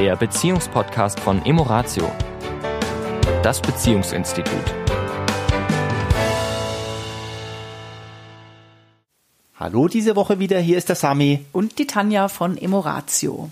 der Beziehungspodcast von Emoratio, das Beziehungsinstitut. Hallo diese Woche wieder, hier ist der Sami. Und die Tanja von Emoratio.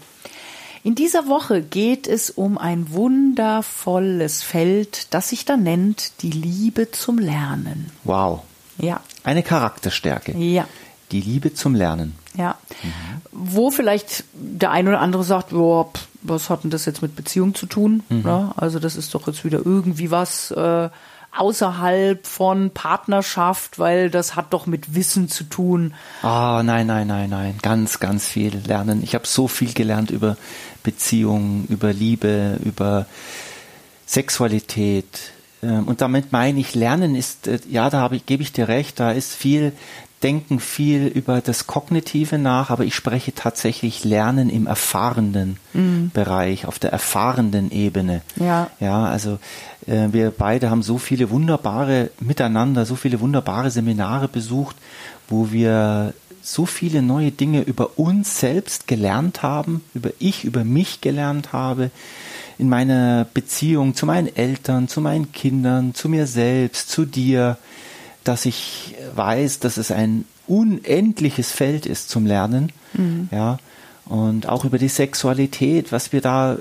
In dieser Woche geht es um ein wundervolles Feld, das sich da nennt die Liebe zum Lernen. Wow. Ja. Eine Charakterstärke. Ja. Die Liebe zum Lernen. Ja. Mhm. Wo vielleicht der eine oder andere sagt, boah, was hat denn das jetzt mit Beziehung zu tun? Mhm. Ja, also das ist doch jetzt wieder irgendwie was äh, außerhalb von Partnerschaft, weil das hat doch mit Wissen zu tun. Ah, oh, nein, nein, nein, nein. Ganz, ganz viel lernen. Ich habe so viel gelernt über Beziehungen, über Liebe, über Sexualität. Ähm, und damit meine ich, Lernen ist, äh, ja, da ich, gebe ich dir recht, da ist viel denken viel über das Kognitive nach, aber ich spreche tatsächlich Lernen im erfahrenen mhm. Bereich, auf der erfahrenen Ebene. Ja. Ja, also äh, wir beide haben so viele wunderbare miteinander, so viele wunderbare Seminare besucht, wo wir so viele neue Dinge über uns selbst gelernt haben, über ich, über mich gelernt habe, in meiner Beziehung zu meinen Eltern, zu meinen Kindern, zu mir selbst, zu dir dass ich weiß, dass es ein unendliches Feld ist zum Lernen. Mhm. Ja. Und auch über die Sexualität, was wir da,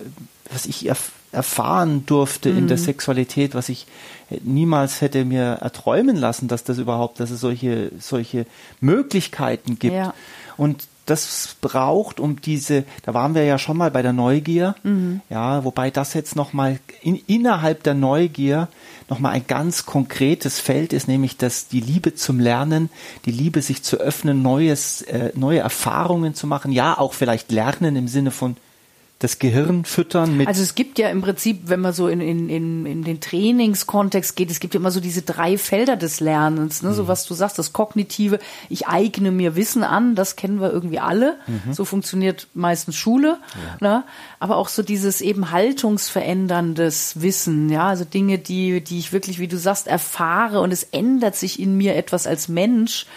was ich erf erfahren durfte mhm. in der mhm. Sexualität, was ich niemals hätte mir erträumen lassen, dass das überhaupt, dass es solche, solche Möglichkeiten gibt. Ja. Und das braucht, um diese, da waren wir ja schon mal bei der Neugier, mhm. ja, wobei das jetzt nochmal in, innerhalb der Neugier nochmal ein ganz konkretes Feld ist, nämlich dass die Liebe zum Lernen, die Liebe sich zu öffnen, neues, äh, neue Erfahrungen zu machen, ja, auch vielleicht lernen im Sinne von das Gehirn füttern mit. Also es gibt ja im Prinzip, wenn man so in, in, in, in den Trainingskontext geht, es gibt ja immer so diese drei Felder des Lernens, ne? so mhm. was du sagst, das Kognitive, ich eigne mir Wissen an, das kennen wir irgendwie alle. Mhm. So funktioniert meistens Schule. Ja. Ne? Aber auch so dieses eben haltungsveränderndes Wissen, ja, also Dinge, die, die ich wirklich, wie du sagst, erfahre und es ändert sich in mir etwas als Mensch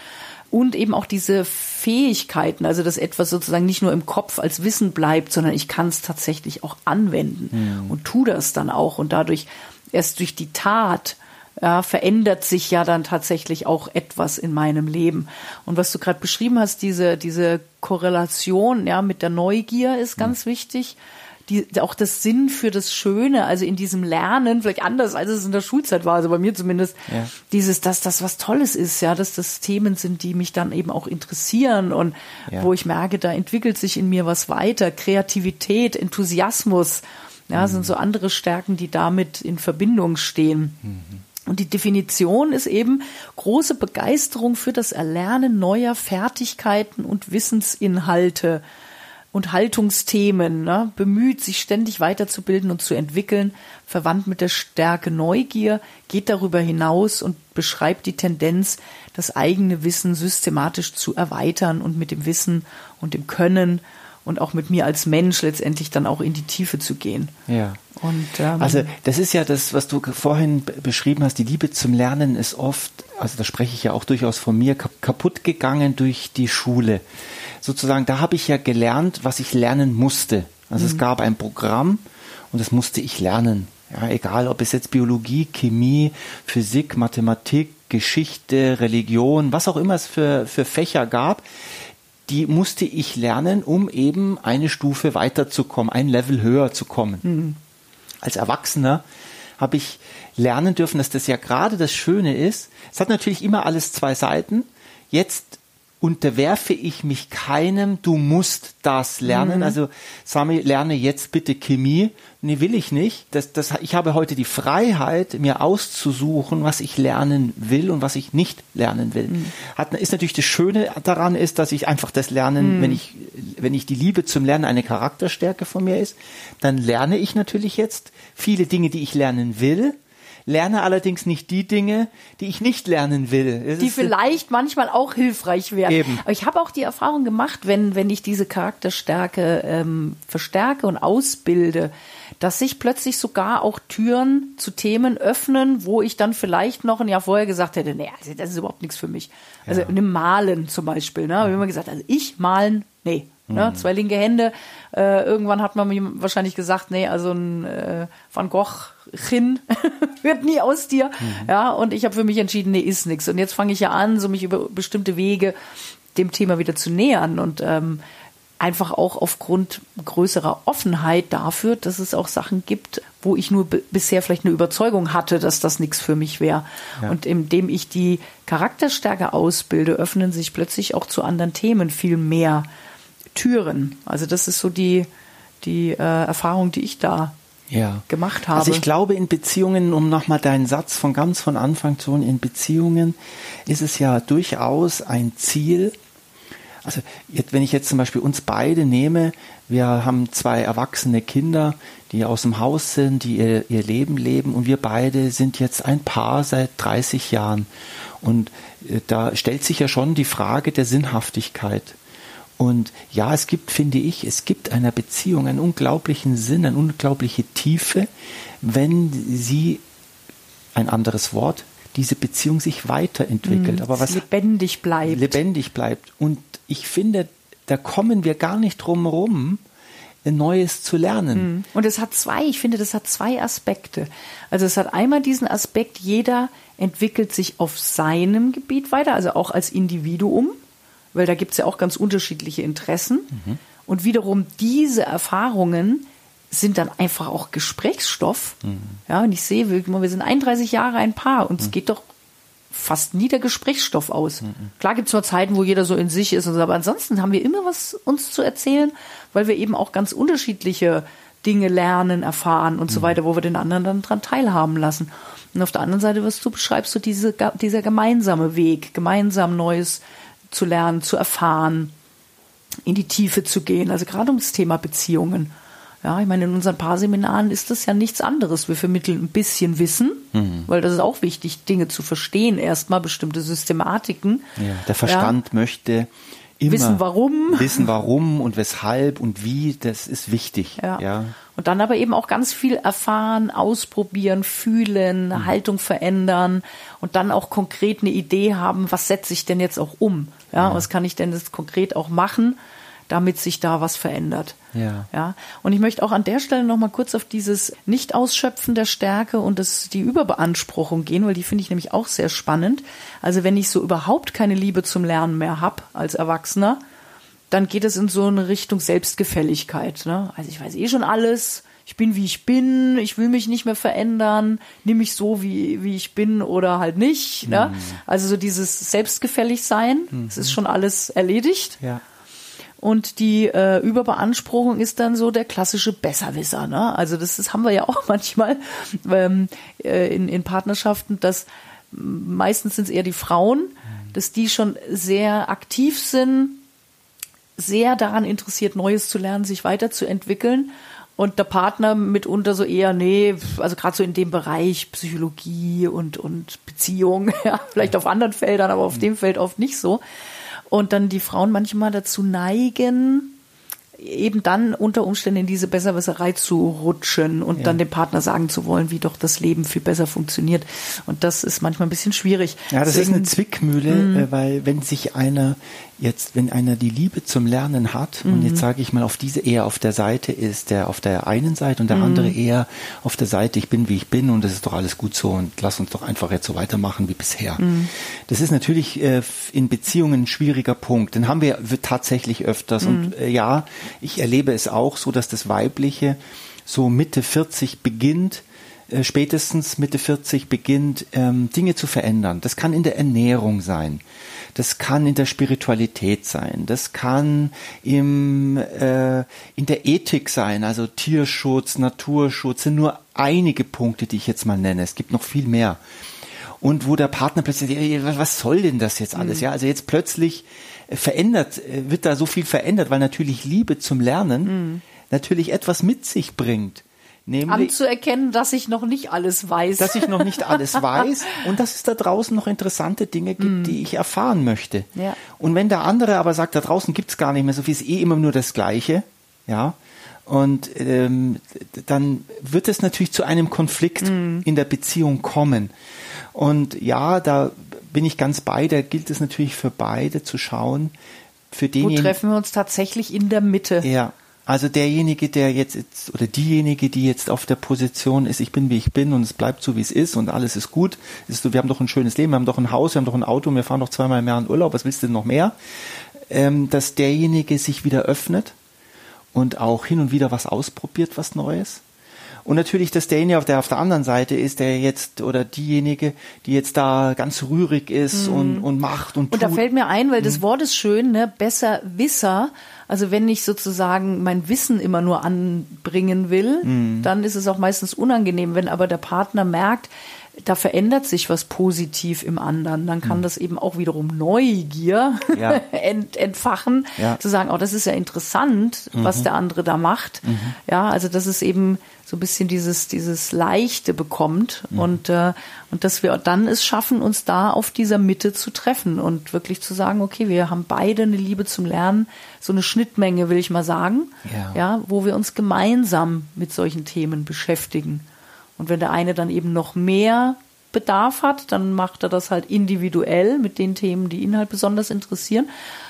und eben auch diese Fähigkeiten, also dass etwas sozusagen nicht nur im Kopf als Wissen bleibt, sondern ich kann es tatsächlich auch anwenden mhm. und tu das dann auch und dadurch erst durch die Tat ja, verändert sich ja dann tatsächlich auch etwas in meinem Leben. Und was du gerade beschrieben hast, diese, diese Korrelation ja, mit der Neugier ist ganz mhm. wichtig die, auch das Sinn für das Schöne, also in diesem Lernen, vielleicht anders, als es in der Schulzeit war, also bei mir zumindest, ja. dieses, dass das was Tolles ist, ja, dass das Themen sind, die mich dann eben auch interessieren und ja. wo ich merke, da entwickelt sich in mir was weiter, Kreativität, Enthusiasmus, ja, mhm. sind so andere Stärken, die damit in Verbindung stehen. Mhm. Und die Definition ist eben große Begeisterung für das Erlernen neuer Fertigkeiten und Wissensinhalte und Haltungsthemen, ne, bemüht, sich ständig weiterzubilden und zu entwickeln, verwandt mit der Stärke Neugier, geht darüber hinaus und beschreibt die Tendenz, das eigene Wissen systematisch zu erweitern und mit dem Wissen und dem Können und auch mit mir als Mensch letztendlich dann auch in die Tiefe zu gehen. Ja. Und, ähm, also das ist ja das, was du vorhin beschrieben hast. Die Liebe zum Lernen ist oft, also da spreche ich ja auch durchaus von mir, kaputt gegangen durch die Schule sozusagen, da habe ich ja gelernt, was ich lernen musste. Also mhm. es gab ein Programm und das musste ich lernen. Ja, egal, ob es jetzt Biologie, Chemie, Physik, Mathematik, Geschichte, Religion, was auch immer es für, für Fächer gab, die musste ich lernen, um eben eine Stufe weiterzukommen, ein Level höher zu kommen. Mhm. Als Erwachsener habe ich lernen dürfen, dass das ja gerade das Schöne ist. Es hat natürlich immer alles zwei Seiten. Jetzt unterwerfe ich mich keinem, du musst das lernen. Mhm. Also Sami, lerne jetzt bitte Chemie. Nee, will ich nicht. Das, das, ich habe heute die Freiheit, mir auszusuchen, was ich lernen will und was ich nicht lernen will. Mhm. Hat, ist natürlich das Schöne daran ist, dass ich einfach das Lernen, mhm. wenn ich, wenn ich die Liebe zum Lernen eine Charakterstärke von mir ist, dann lerne ich natürlich jetzt viele Dinge, die ich lernen will lerne allerdings nicht die Dinge, die ich nicht lernen will. Es die vielleicht manchmal auch hilfreich wären. Eben. Aber ich habe auch die Erfahrung gemacht, wenn, wenn ich diese Charakterstärke ähm, verstärke und ausbilde, dass sich plötzlich sogar auch Türen zu Themen öffnen, wo ich dann vielleicht noch ein Jahr vorher gesagt hätte, nee, das ist überhaupt nichts für mich. Also ja. Malen zum Beispiel, ne? Habe ich immer gesagt, also ich malen, nee, Ne? Zwei linke Hände. Äh, irgendwann hat man mir wahrscheinlich gesagt, nee, also ein äh, Van Gogh Chin wird nie aus dir. Mhm. Ja, und ich habe für mich entschieden, nee, ist nix. Und jetzt fange ich ja an, so mich über bestimmte Wege dem Thema wieder zu nähern und ähm, einfach auch aufgrund größerer Offenheit dafür, dass es auch Sachen gibt, wo ich nur bisher vielleicht eine Überzeugung hatte, dass das nichts für mich wäre. Ja. Und indem ich die Charakterstärke ausbilde, öffnen sich plötzlich auch zu anderen Themen viel mehr Türen. Also das ist so die, die äh, Erfahrung, die ich da ja. gemacht habe. Also ich glaube, in Beziehungen, um nochmal deinen Satz von ganz von Anfang zu holen, in Beziehungen ist es ja durchaus ein Ziel, also jetzt, wenn ich jetzt zum Beispiel uns beide nehme, wir haben zwei erwachsene Kinder, die aus dem Haus sind, die ihr, ihr Leben leben und wir beide sind jetzt ein Paar seit 30 Jahren. Und äh, da stellt sich ja schon die Frage der Sinnhaftigkeit. Und ja, es gibt, finde ich, es gibt einer Beziehung einen unglaublichen Sinn, eine unglaubliche Tiefe, wenn sie, ein anderes Wort, diese Beziehung sich weiterentwickelt. Mhm, aber was lebendig bleibt. Lebendig bleibt. Und ich finde, da kommen wir gar nicht drum rum, Neues zu lernen. Mhm. Und es hat zwei, ich finde, das hat zwei Aspekte. Also es hat einmal diesen Aspekt, jeder entwickelt sich auf seinem Gebiet weiter, also auch als Individuum, weil da gibt es ja auch ganz unterschiedliche Interessen. Mhm. Und wiederum diese Erfahrungen sind dann einfach auch Gesprächsstoff. Mhm. Ja, und ich sehe, wir, sind 31 Jahre ein Paar und es mhm. geht doch fast nie der Gesprächsstoff aus. Mhm. Klar gibt es nur Zeiten, wo jeder so in sich ist und so, aber ansonsten haben wir immer was uns zu erzählen, weil wir eben auch ganz unterschiedliche Dinge lernen, erfahren und so mhm. weiter, wo wir den anderen dann dran teilhaben lassen. Und auf der anderen Seite, was du beschreibst, so diese, dieser gemeinsame Weg, gemeinsam Neues zu lernen, zu erfahren, in die Tiefe zu gehen, also gerade um das Thema Beziehungen. Ja, ich meine, in unseren Paarseminaren ist das ja nichts anderes. Wir vermitteln ein bisschen Wissen, mhm. weil das ist auch wichtig, Dinge zu verstehen, erstmal bestimmte Systematiken. Ja, der Verstand ja. möchte immer wissen, warum. Wissen, warum und weshalb und wie, das ist wichtig. Ja. ja. Und dann aber eben auch ganz viel erfahren, ausprobieren, fühlen, mhm. Haltung verändern und dann auch konkret eine Idee haben, was setze ich denn jetzt auch um? Ja, ja. was kann ich denn jetzt konkret auch machen? damit sich da was verändert. Ja. ja. Und ich möchte auch an der Stelle noch mal kurz auf dieses Nicht-Ausschöpfen der Stärke und das, die Überbeanspruchung gehen, weil die finde ich nämlich auch sehr spannend. Also wenn ich so überhaupt keine Liebe zum Lernen mehr habe als Erwachsener, dann geht es in so eine Richtung Selbstgefälligkeit. Ne? Also ich weiß eh schon alles, ich bin wie ich bin, ich will mich nicht mehr verändern, nehme mich so wie, wie ich bin oder halt nicht. Ne? Mhm. Also so dieses Selbstgefällig sein, mhm. es ist schon alles erledigt. Ja. Und die äh, Überbeanspruchung ist dann so der klassische Besserwisser. Ne? Also das, das haben wir ja auch manchmal ähm, äh, in, in Partnerschaften, dass meistens sind es eher die Frauen, dass die schon sehr aktiv sind, sehr daran interessiert, Neues zu lernen, sich weiterzuentwickeln. Und der Partner mitunter so eher, nee, also gerade so in dem Bereich Psychologie und, und Beziehung, ja, vielleicht auf anderen Feldern, aber auf dem Feld oft nicht so und dann die Frauen manchmal dazu neigen, eben dann unter Umständen in diese Besserwisserei zu rutschen und ja. dann dem Partner sagen zu wollen, wie doch das Leben viel besser funktioniert. Und das ist manchmal ein bisschen schwierig. Ja, das Deswegen, ist eine Zwickmühle, mhm. äh, weil wenn sich einer jetzt, wenn einer die Liebe zum Lernen hat mhm. und jetzt sage ich mal auf diese eher auf der Seite ist, der auf der einen Seite und der mhm. andere eher auf der Seite, ich bin wie ich bin und das ist doch alles gut so und lass uns doch einfach jetzt so weitermachen wie bisher. Mhm. Das ist natürlich äh, in Beziehungen ein schwieriger Punkt. Den haben wir tatsächlich öfters und mhm. äh, ja, ich erlebe es auch so, dass das Weibliche so Mitte 40 beginnt, äh, spätestens Mitte 40 beginnt, ähm, Dinge zu verändern. Das kann in der Ernährung sein. Das kann in der Spiritualität sein. Das kann im, äh, in der Ethik sein, also Tierschutz, Naturschutz sind nur einige Punkte, die ich jetzt mal nenne. Es gibt noch viel mehr. Und wo der Partner plötzlich, was soll denn das jetzt alles? Mhm. Ja, also jetzt plötzlich verändert, äh, wird da so viel verändert, weil natürlich Liebe zum Lernen mhm. natürlich etwas mit sich bringt. Nämlich, anzuerkennen, dass ich noch nicht alles weiß. Dass ich noch nicht alles weiß und dass es da draußen noch interessante Dinge gibt, mm. die ich erfahren möchte. Ja. Und wenn der andere aber sagt, da draußen gibt's gar nicht mehr so viel, ist eh immer nur das Gleiche, ja, und ähm, dann wird es natürlich zu einem Konflikt mm. in der Beziehung kommen. Und ja, da bin ich ganz bei, da gilt es natürlich für beide zu schauen, für Wo denjenigen. treffen wir uns tatsächlich in der Mitte? Ja. Also derjenige, der jetzt, jetzt oder diejenige, die jetzt auf der Position ist, ich bin wie ich bin und es bleibt so wie es ist und alles ist gut, ist so, wir haben doch ein schönes Leben, wir haben doch ein Haus, wir haben doch ein Auto, wir fahren doch zweimal im Jahr in Urlaub, was willst du denn noch mehr? Ähm, dass derjenige sich wieder öffnet und auch hin und wieder was ausprobiert, was Neues. Und natürlich, dass derjenige, der auf der anderen Seite ist, der jetzt oder diejenige, die jetzt da ganz rührig ist und, und macht und, Mhm. Und da tut. fällt mir ein, weil Mhm. das Wort ist schön, ne? besser Wisser. Also wenn ich sozusagen mein Wissen immer nur anbringen will, Mhm. dann ist es auch meistens unangenehm. Wenn aber der Partner merkt, da verändert sich was positiv im anderen, dann kann das eben auch wiederum Neugier Mhm. Ja. ent, entfachen, Ja. Mhm. zu sagen, oh, das ist ja interessant, was der andere da macht. Ja, also das ist eben so ein bisschen dieses, dieses Leichte bekommt Mhm. und, äh, und dass wir dann es schaffen, uns da auf dieser Mitte zu treffen und wirklich zu sagen, okay, wir haben beide eine Liebe zum Lernen, so eine Schnittmenge, will ich mal sagen, Ja. ja, wo wir uns gemeinsam mit solchen Themen beschäftigen. Und wenn der eine dann eben noch mehr Bedarf hat, dann macht er das halt individuell mit den Themen, die ihn halt besonders interessieren.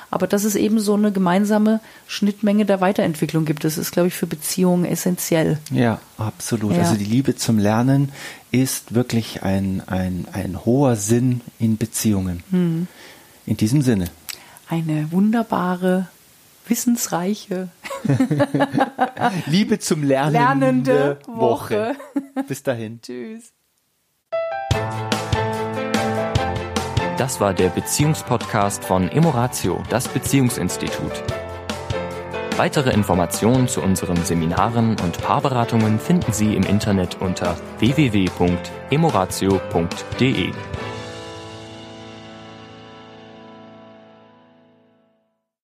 Aber dass es eben so eine gemeinsame Schnittmenge der Weiterentwicklung gibt, das ist, glaube ich, für Beziehungen essentiell. Ja, absolut. Ja. Also die Liebe zum Lernen ist wirklich ein, ein, ein hoher Sinn in Beziehungen. Hm. In diesem Sinne. Eine wunderbare, wissensreiche, Liebe zum Lernen. lernende Woche. Bis dahin. Tschüss. Das war der Beziehungspodcast von Emoratio, das Beziehungsinstitut. Weitere Informationen zu unseren Seminaren und Paarberatungen finden Sie im Internet unter www.emoratio.de.